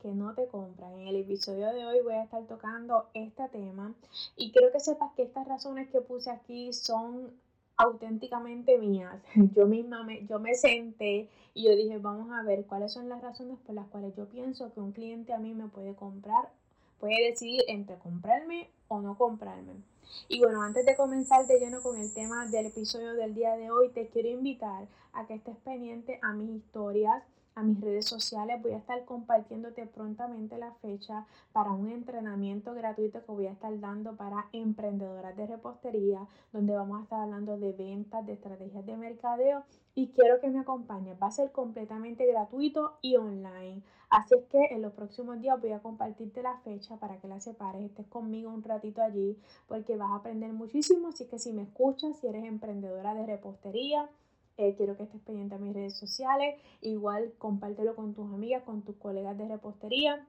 que no te compran. En el episodio de hoy voy a estar tocando este tema y quiero que sepas que estas razones que puse aquí son auténticamente mías. Yo misma me, yo me senté y yo dije, vamos a ver cuáles son las razones por las cuales yo pienso que un cliente a mí me puede comprar, puede decidir entre comprarme o no comprarme. Y bueno, antes de comenzar de lleno con el tema del episodio del día de hoy, te quiero invitar a que estés pendiente a mis historias a mis redes sociales. Voy a estar compartiéndote prontamente la fecha para un entrenamiento gratuito que voy a estar dando para emprendedoras de repostería, donde vamos a estar hablando de ventas, de estrategias de mercadeo y quiero que me acompañes. Va a ser completamente gratuito y online. Así es que en los próximos días voy a compartirte la fecha para que la separes, estés conmigo un ratito allí, porque vas a aprender muchísimo. Así que si me escuchas, si eres emprendedora de repostería, eh, quiero que estés pendiente a mis redes sociales. Igual compártelo con tus amigas, con tus colegas de repostería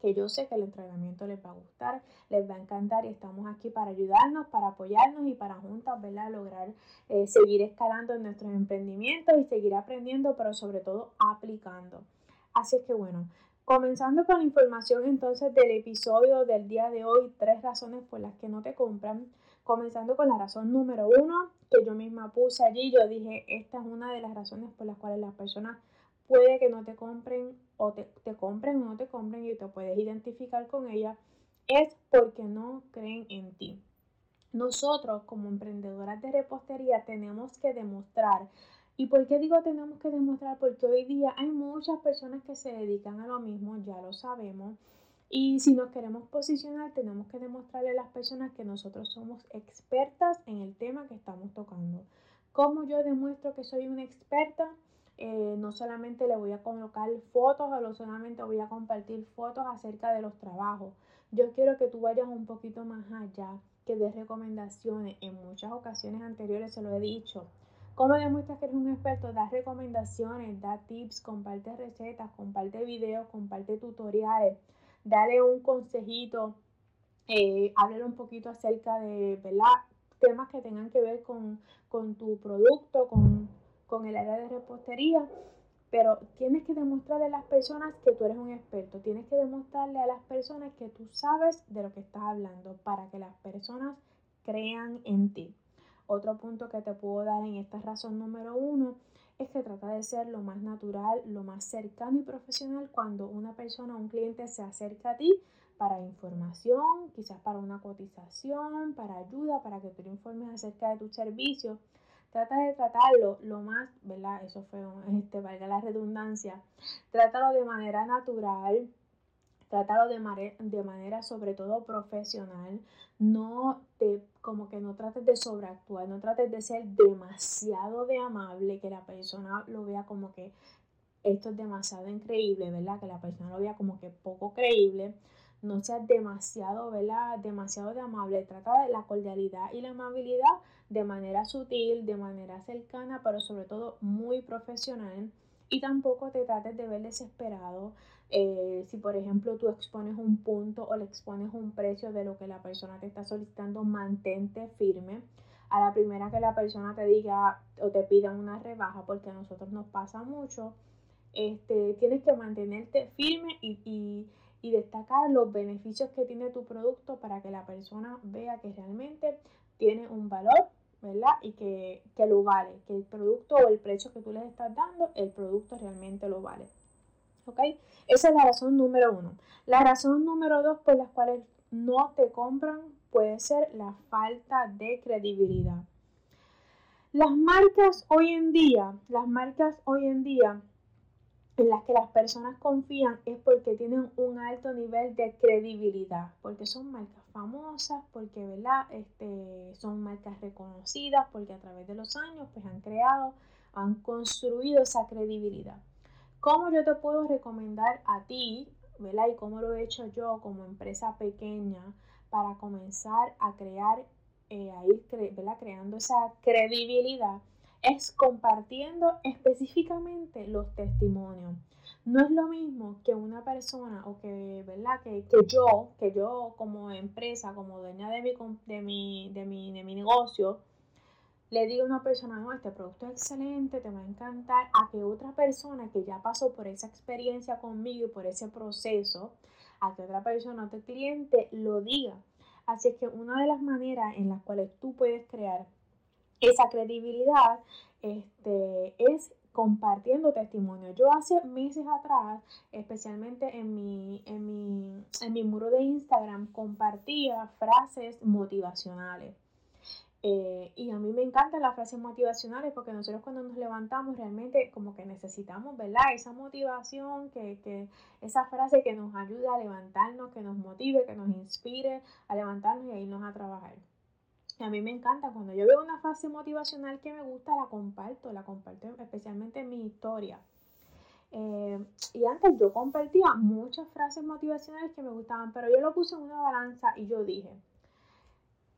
que yo sé que el entrenamiento les va a gustar, les va a encantar y estamos aquí para ayudarnos, para apoyarnos y para juntas, ¿verdad? Lograr eh, seguir escalando en nuestros emprendimientos y seguir aprendiendo, pero sobre todo aplicando. Así que bueno, comenzando con la información entonces del episodio del día de hoy, tres razones por las que no te compran. Comenzando con la razón número uno, que yo misma puse allí, yo dije, esta es una de las razones por las cuales las personas puede que no te compren o te, compren o no te compren y te puedes identificar con ella, es porque no creen en ti. Nosotros como emprendedoras de repostería tenemos que demostrar. ¿Y por qué digo tenemos que demostrar? Porque hoy día hay muchas personas que se dedican a lo mismo, ya lo sabemos y si nos queremos posicionar, tenemos que demostrarle a las personas que nosotros somos expertas en el tema que estamos tocando. ¿Cómo yo demuestro que soy una experta? Eh, no solamente le voy a colocar fotos o no solamente voy a compartir fotos acerca de los trabajos. Yo quiero que tú vayas un poquito más allá, que des recomendaciones. En muchas ocasiones anteriores se lo he dicho. ¿Cómo demuestras que eres un experto? Da recomendaciones, da tips, comparte recetas, comparte videos, comparte tutoriales dale un consejito, eh, un poquito acerca de temas que tengan que ver con, tu producto, con, con el área de repostería. Pero tienes que demostrarle a las personas que tú eres un experto. Tienes que demostrarle a las personas que tú sabes de lo que estás hablando para que las personas crean en ti. Otro punto que te puedo dar en esta razón número uno es que trata de ser lo más natural, lo más cercano y profesional cuando una persona, un cliente se acerca a ti para información, quizás para una cotización, para ayuda, para que tú le informes acerca de tu servicio. Trata de tratarlo lo más, ¿verdad? Eso fue, este, valga la redundancia. Trátalo de manera natural, trátalo de, de manera sobre todo profesional. No te como que no trates de sobreactuar, no trates de ser demasiado de amable, que la persona lo vea como que esto es demasiado increíble, ¿verdad? Que la persona lo vea como que poco creíble. No seas demasiado, ¿verdad? Demasiado de amable. Trata de la cordialidad y la amabilidad de manera sutil, de manera cercana, pero sobre todo muy profesional. Y tampoco te trates de ver desesperado. Eh, si por ejemplo tú expones un punto o le expones un precio de lo que la persona te está solicitando, mantente firme. A la primera que la persona te diga o te pida una rebaja, porque a nosotros nos pasa mucho, este, tienes que mantenerte firme y, y, y destacar los beneficios que tiene tu producto para que la persona vea que realmente tiene un valor ¿verdad? Y que, lo vale, que el producto o el precio que tú les estás dando, el producto realmente lo vale. ¿Ok? Esa es la razón número uno. La razón número dos por las cuales no te compran puede ser la falta de credibilidad. Las marcas hoy en día, las marcas hoy en día en las que las personas confían es porque tienen un alto nivel de credibilidad, porque son marcas famosas, porque ¿verdad? Este, son marcas reconocidas, porque a través de los años pues, han creado, han construido esa credibilidad. ¿Cómo yo te puedo recomendar a ti, ¿verdad? Y cómo lo he hecho yo como empresa pequeña para comenzar a crear, eh, a ir creando esa credibilidad, es compartiendo específicamente los testimonios. No es lo mismo que una persona o que, ¿verdad? Que, yo, que yo como empresa, como dueña de mi, de mi, de mi, de mi negocio, le digo a una persona, no, este producto es excelente, te va a encantar, a que otra persona que ya pasó por esa experiencia conmigo y por ese proceso, a que otra persona, otro cliente lo diga. Así es que una de las maneras en las cuales tú puedes crear esa credibilidad este, es compartiendo testimonio. Yo hace meses atrás, especialmente en mi, en mi, en mi muro de Instagram, compartía frases motivacionales. Eh, y a mí me encantan las frases motivacionales porque nosotros cuando nos levantamos realmente como que necesitamos, ¿verdad? Esa motivación, que, que esa frase que nos ayuda a levantarnos, que nos motive, que nos inspire a levantarnos y a irnos a trabajar. Y a mí me encanta, cuando yo veo una frase motivacional que me gusta, la comparto, la comparto especialmente en mi historia. Eh, y antes yo compartía muchas frases motivacionales que me gustaban, pero yo lo puse en una balanza y yo dije,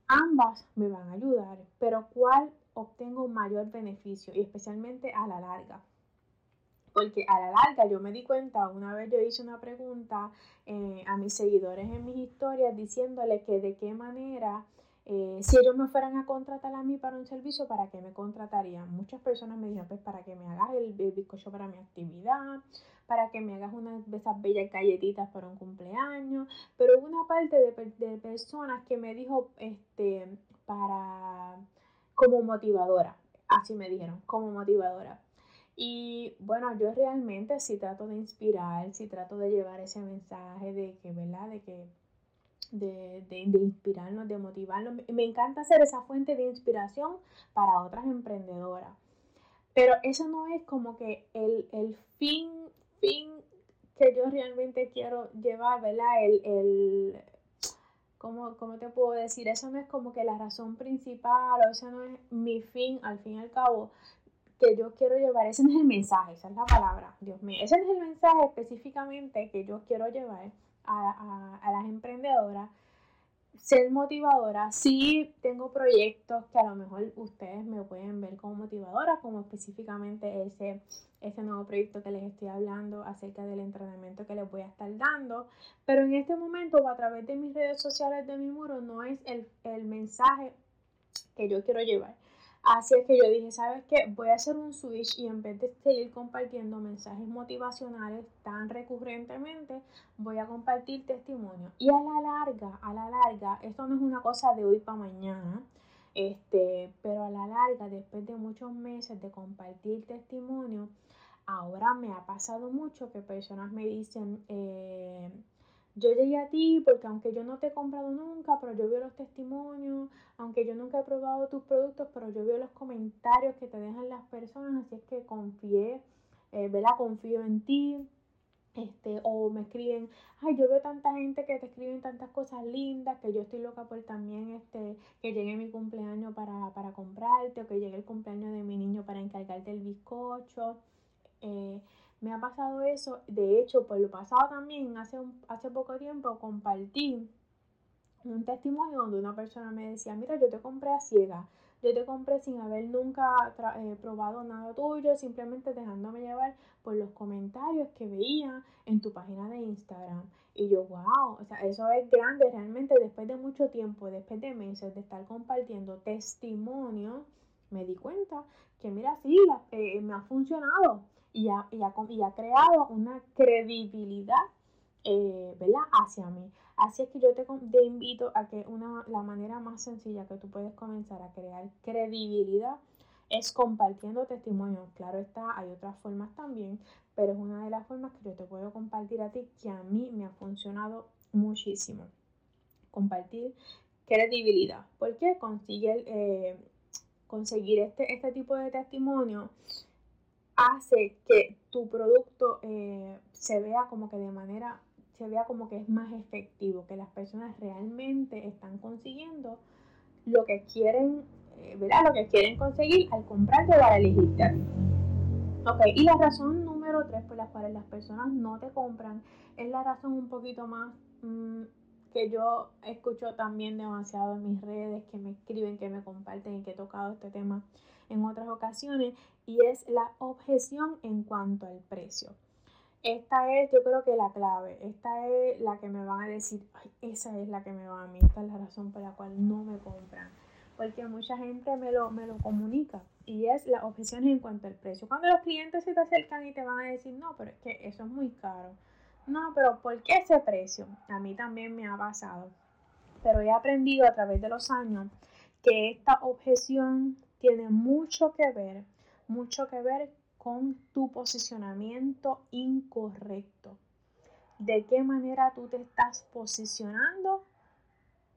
ambas me van a ayudar, pero ¿cuál obtengo mayor beneficio? Y especialmente a la larga. Porque a la larga yo me di cuenta, una vez yo hice una pregunta eh, a mis seguidores en mis historias diciéndole que de qué manera eh, si ellos me fueran a contratar a mí para un servicio, ¿para qué me contratarían? Muchas personas me dijeron, pues para que me hagas el, bizcocho para mi actividad, para que me hagas una de esas bellas galletitas para un cumpleaños, pero hubo una parte de, personas que me dijo, este, para, como motivadora, así me dijeron, como motivadora. Y bueno, yo realmente sí trato de inspirar, sí trato de llevar ese mensaje de que, ¿verdad? De que de, de, inspirarnos, de motivarnos. Me encanta ser esa fuente de inspiración para otras emprendedoras. Pero eso no es como que el, fin, fin que yo realmente quiero llevar, ¿verdad? El, el ¿cómo, ¿cómo, te puedo decir? Eso no es como que la razón principal o eso no es mi fin, al fin y al cabo, que yo quiero llevar. Ese no es el mensaje, esa es la palabra, Dios mío. Ese no es el mensaje específicamente que yo quiero llevar a, las emprendedoras, ser motivadora. Sí tengo proyectos que a lo mejor ustedes me pueden ver como motivadora, como específicamente ese, ese nuevo proyecto que les estoy hablando acerca del entrenamiento que les voy a estar dando. Pero en este momento a través de mis redes sociales de mi muro no es el, el mensaje que yo quiero llevar. Así es que yo dije, ¿sabes qué? Voy a hacer un switch y en vez de seguir compartiendo mensajes motivacionales tan recurrentemente, voy a compartir testimonios. Y a la larga, a la larga, esto no es una cosa de hoy para mañana, este, pero a la larga, después de muchos meses de compartir testimonios, ahora me ha pasado mucho que personas me dicen, eh, yo llegué a ti porque aunque yo no te he comprado nunca, pero yo veo los testimonios, aunque yo nunca he probado tus productos, pero yo veo los comentarios que te dejan las personas, así es que confié, eh, ¿verdad? Confío en ti. Este, o me escriben, ay, yo veo tanta gente que te escriben tantas cosas lindas, que yo estoy loca por también este, que llegue mi cumpleaños para, para comprarte, o que llegue el cumpleaños de mi niño para encargarte el bizcocho. Eh, me ha pasado eso. De hecho, por lo pasado también, hace, un, hace poco tiempo compartí un testimonio donde una persona me decía, mira, yo te compré a ciega, yo te compré sin haber nunca eh, probado nada tuyo, simplemente dejándome llevar por los comentarios que veía en tu página de Instagram. Y yo, wow, o sea, eso es grande realmente después de mucho tiempo, después de meses de estar compartiendo testimonios, me di cuenta que mira, sí, eh, me ha funcionado y ha, y ha, creado una credibilidad eh, ¿verdad? hacia mí. Así es que yo te, te, invito a que una, la manera más sencilla que tú puedes comenzar a crear credibilidad es compartiendo testimonios. Claro está, hay otras formas también, pero es una de las formas que yo te puedo compartir a ti que a mí me ha funcionado muchísimo. Compartir credibilidad. porque Consigue, eh, conseguir este, este tipo de testimonio hace que tu producto eh, se vea como que de manera, se vea como que es más efectivo, que las personas realmente están consiguiendo lo que quieren, eh, ¿verdad? Lo que quieren conseguir al comprarte o al elegirte. Y la razón número tres por la cual las personas no te compran es la razón un poquito más mm, que yo escucho también demasiado en mis redes, que me escriben, que me comparten y que he tocado este tema en otras ocasiones, y es la objeción en cuanto al precio. Esta es, yo creo que la clave, esta es la que me van a decir, Ay, esa es la que me va a mí, esta es la razón por la cual no me compran, porque mucha gente me lo, me lo comunica y es la objeción en cuanto al precio. Cuando los clientes se te acercan y te van a decir, no, pero es que eso es muy caro no, pero ¿por qué ese precio? A mí también me ha pasado. Pero he aprendido a través de los años que esta objeción tiene mucho que ver, mucho que ver con tu posicionamiento incorrecto. De qué manera tú te estás posicionando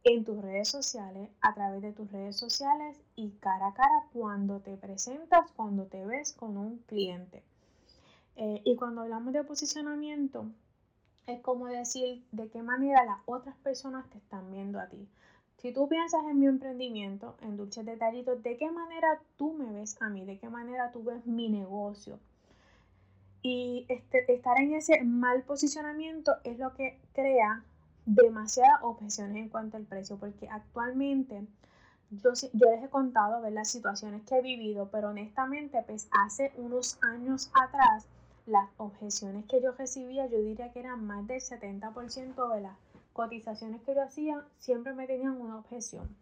en tus redes sociales, a través de tus redes sociales y cara a cara cuando te presentas, cuando te ves con un cliente. Eh, y cuando hablamos de posicionamiento, es como decir de qué manera las otras personas te están viendo a ti. Si tú piensas en mi emprendimiento, en Dulces Detallitos, ¿de qué manera tú me ves a mí? ¿De qué manera tú ves mi negocio? Y este, estar en ese mal posicionamiento es lo que crea demasiadas objeciones en cuanto al precio, porque actualmente yo, les he contado ver las situaciones que he vivido, pero honestamente, pues hace unos años atrás, las objeciones que yo recibía, yo diría que eran más del 70% de las cotizaciones que yo hacía, siempre me tenían una objeción.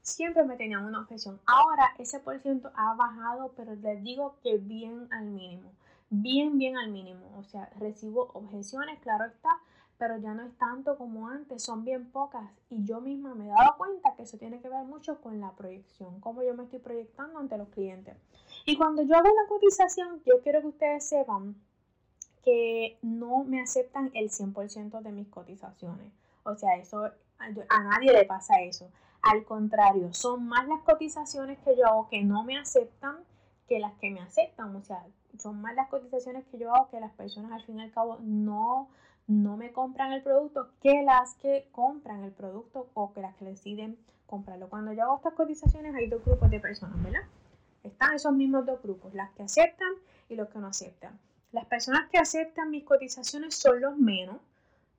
Siempre me tenían una objeción. Ahora ese por ciento ha bajado, pero les digo que bien al mínimo. Bien, bien al mínimo. O sea, recibo objeciones, claro está, pero ya no es tanto como antes, son bien pocas. Y yo misma me he dado cuenta que eso tiene que ver mucho con la proyección, cómo yo me estoy proyectando ante los clientes. Y cuando yo hago una cotización, yo quiero que ustedes sepan que no me aceptan el 100% de mis cotizaciones. O sea, eso a nadie le pasa eso. Al contrario, son más las cotizaciones que yo hago que no me aceptan que las que me aceptan. O sea, son más las cotizaciones que yo hago que las personas al fin y al cabo no, no me compran el producto que las que compran el producto o que las que deciden comprarlo. Cuando yo hago estas cotizaciones hay dos grupos de personas, ¿verdad? Están esos mismos dos grupos, las que aceptan y los que no aceptan. Las personas que aceptan mis cotizaciones son los menos.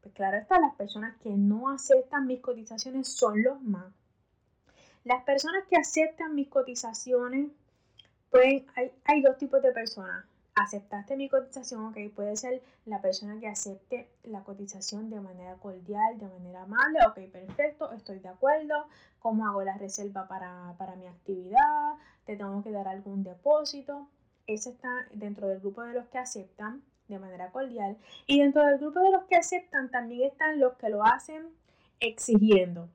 Pues claro está, las personas que no aceptan mis cotizaciones son los más. Las personas que aceptan mis cotizaciones, pues hay, hay dos tipos de personas aceptaste mi cotización, ok, puede ser la persona que acepte la cotización de manera cordial, de manera amable, ok, perfecto, estoy de acuerdo, cómo hago la reserva para, para mi actividad, te tengo que dar algún depósito. Ese está dentro del grupo de los que aceptan de manera cordial. Y dentro del grupo de los que aceptan también están los que lo hacen exigiendo.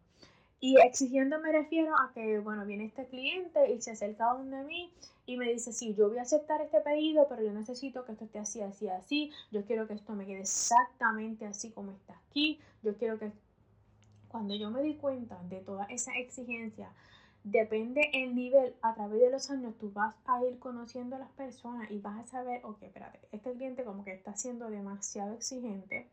Y exigiendo me refiero a que, bueno, viene este cliente y se acerca a donde mí y me dice, sí, yo voy a aceptar este pedido, pero yo necesito que esto esté así, así, así. Yo quiero que esto me quede exactamente así como está aquí. Yo quiero que... Cuando yo me di cuenta de toda esa exigencia, depende el nivel, a través de los años tú vas a ir conociendo a las personas y vas a saber, ok, espérate, este cliente como que está siendo demasiado exigente.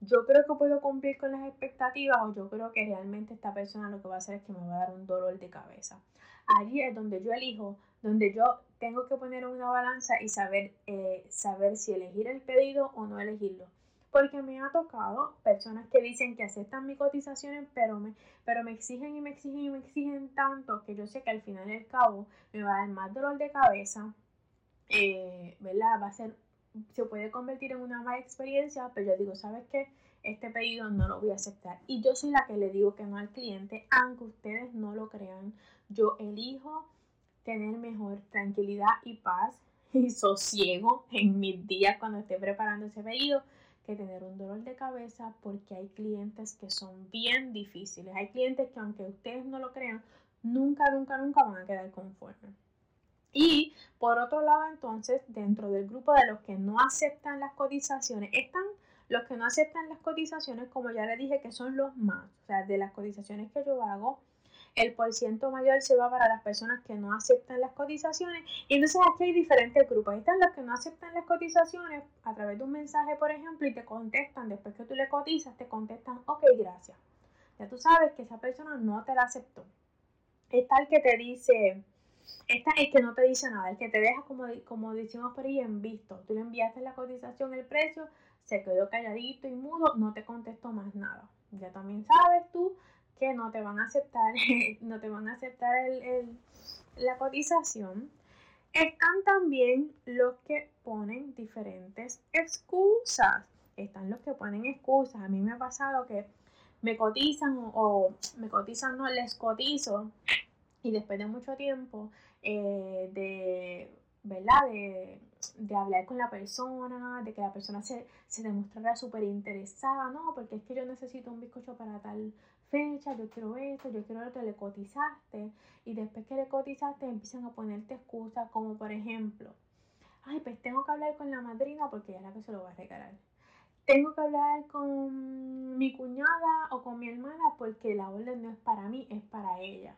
Yo creo que puedo cumplir con las expectativas o yo creo que realmente esta persona lo que va a hacer es que me va a dar un dolor de cabeza. Allí es donde yo elijo donde yo tengo que poner una balanza y saber, eh, saber si elegir el pedido o no elegirlo. Porque me ha tocado personas que dicen que aceptan mis cotizaciones, pero me, pero me exigen y me exigen y me exigen tanto que yo sé que al final del cabo me va a dar más dolor de cabeza, eh, ¿verdad? Va a ser, se puede convertir en una mala experiencia, pero yo digo, ¿sabes qué? Este pedido no lo voy a aceptar. Y yo soy la que le digo que no al cliente, aunque ustedes no lo crean. Yo elijo tener mejor tranquilidad y paz y sosiego en mis días cuando esté preparando ese pedido que tener un dolor de cabeza porque hay clientes que son bien difíciles. Hay clientes que aunque ustedes no lo crean, nunca, nunca, nunca van a quedar conformes. Y por otro lado, entonces, dentro del grupo de los que no aceptan las cotizaciones, están los que no aceptan las cotizaciones, como ya les dije, que son los más. O sea, de las cotizaciones que yo hago, el porciento mayor se va para las personas que no aceptan las cotizaciones. Y entonces aquí hay diferentes grupos. están los que no aceptan las cotizaciones a través de un mensaje, por ejemplo, y te contestan, después que tú le cotizas, te contestan, ok, gracias. Ya tú sabes que esa persona no te la aceptó. Está el que te dice, esta es que no te dice nada, el que te deja como, como decimos por ahí en visto. Tú le enviaste la cotización, el precio, se quedó calladito y mudo, no te contestó más nada. ya también sabes tú que no te van a aceptar, no te van a aceptar el, la cotización. Están también los que ponen diferentes excusas. Están los que ponen excusas. A mí me ha pasado que me cotizan o, me cotizan, no les cotizo y después de mucho tiempo eh, de, ¿verdad? De, hablar con la persona, de que la persona se, se demostrara súper interesada, no, porque es que yo necesito un bizcocho para tal fecha, yo quiero esto, yo quiero esto, le cotizaste y después que le cotizaste empiezan a ponerte excusas como por ejemplo, ay, pues tengo que hablar con la madrina porque ella es la que se lo va a regalar. Tengo que hablar con mi cuñada o con mi hermana porque la orden no es para mí, es para ella.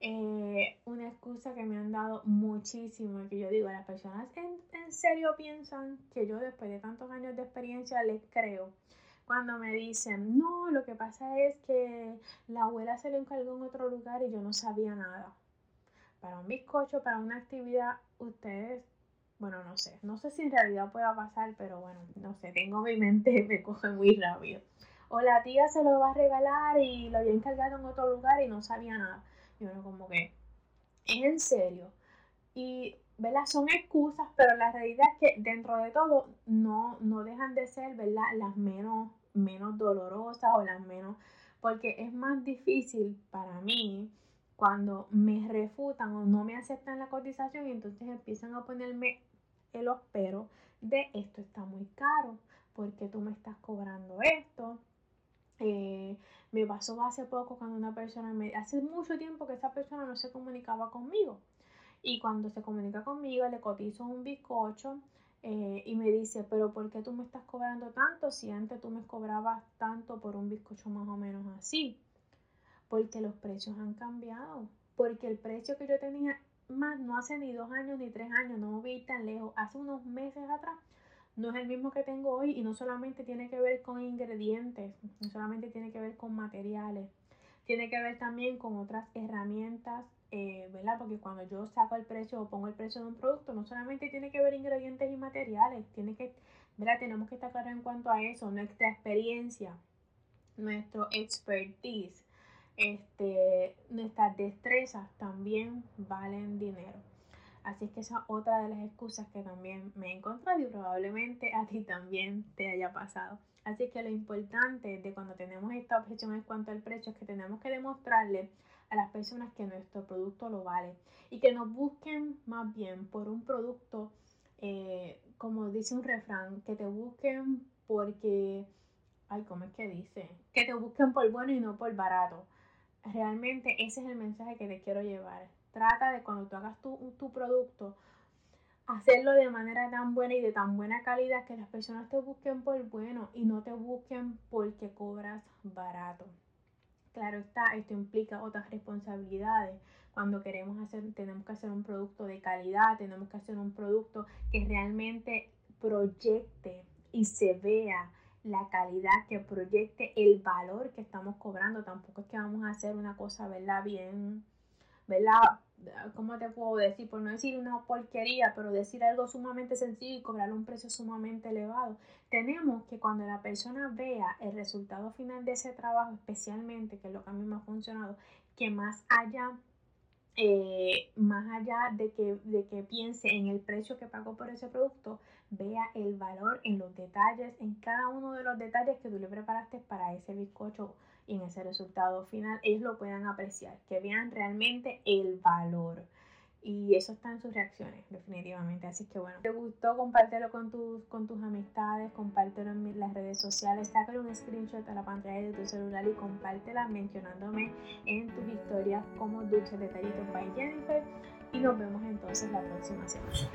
Eh, una excusa que me han dado muchísimo, que yo digo, las personas en, en serio piensan que yo después de tantos años de experiencia les creo cuando me dicen, no, lo que pasa es que la abuela se lo encargó en otro lugar y yo no sabía nada. Para un bizcocho, para una actividad, ustedes, bueno, no sé, no sé si en realidad pueda pasar, pero bueno, no sé, tengo mi mente, me coge muy rápido. O la tía se lo va a regalar y lo había encargado en otro lugar y no sabía nada. Y bueno, como que, en serio. Y ¿verdad? Son excusas, pero la realidad es que dentro de todo no, no dejan de ser, ¿verdad? Las menos menos dolorosas o las menos, porque es más difícil para mí cuando me refutan o no me aceptan la cotización y entonces empiezan a ponerme el pero de esto está muy caro, porque tú me estás cobrando esto. Eh, me pasó hace poco cuando una persona me, hace mucho tiempo que esa persona no se comunicaba conmigo y cuando se comunica conmigo le cotizo un bizcocho eh, y me dice, pero ¿por qué tú me estás cobrando tanto si antes tú me cobrabas tanto por un bizcocho más o menos así? Porque los precios han cambiado. Porque el precio que yo tenía más no hace ni dos años ni tres años, no voy tan lejos, hace unos meses atrás, no es el mismo que tengo hoy y no solamente tiene que ver con ingredientes, no solamente tiene que ver con materiales, tiene que ver también con otras herramientas eh, ¿verdad? Porque cuando yo saco el precio o pongo el precio de un producto, no solamente tiene que ver ingredientes y materiales, tiene que, ¿verdad? Tenemos que estar claros en cuanto a eso, nuestra experiencia, nuestro expertise, este, nuestras destrezas también valen dinero. Así es que esa es otra de las excusas que también me he encontrado y probablemente a ti también te haya pasado. Así que lo importante de cuando tenemos esta objeción en cuanto al precio es que tenemos que demostrarle a las personas que nuestro producto lo vale y que nos busquen más bien por un producto, eh, como dice un refrán, que te busquen porque, ay, ¿cómo es que dice? Que te busquen por bueno y no por barato. Realmente ese es el mensaje que te quiero llevar. Trata de cuando tú hagas tu, tu producto, hacerlo de manera tan buena y de tan buena calidad que las personas te busquen por bueno y no te busquen porque cobras barato. Claro está, esto implica otras responsabilidades. Cuando queremos hacer, tenemos que hacer un producto de calidad, tenemos que hacer un producto que realmente proyecte y se vea la calidad, que proyecte el valor que estamos cobrando. Tampoco es que vamos a hacer una cosa, ¿verdad? Bien, ¿verdad? ¿cómo te puedo decir? Por no decir una porquería, pero decir algo sumamente sencillo y cobrar un precio sumamente elevado. Tenemos que cuando la persona vea el resultado final de ese trabajo, especialmente, que es lo que a mí me ha funcionado, que más allá eh, más allá de que, de que piense en el precio que pagó por ese producto, vea el valor en los detalles, en cada uno de los detalles que tú le preparaste para ese bizcocho y en ese resultado final, ellos lo puedan apreciar, que vean realmente el valor. Y eso está en sus reacciones, definitivamente. Así que bueno, te gustó, compártelo con tus, con tus amistades, compártelo en las redes sociales, sácale un screenshot a la pantalla de tu celular y compártela mencionándome en tus historias como Dulce Detallitos by Jennifer. Y nos vemos entonces la próxima semana.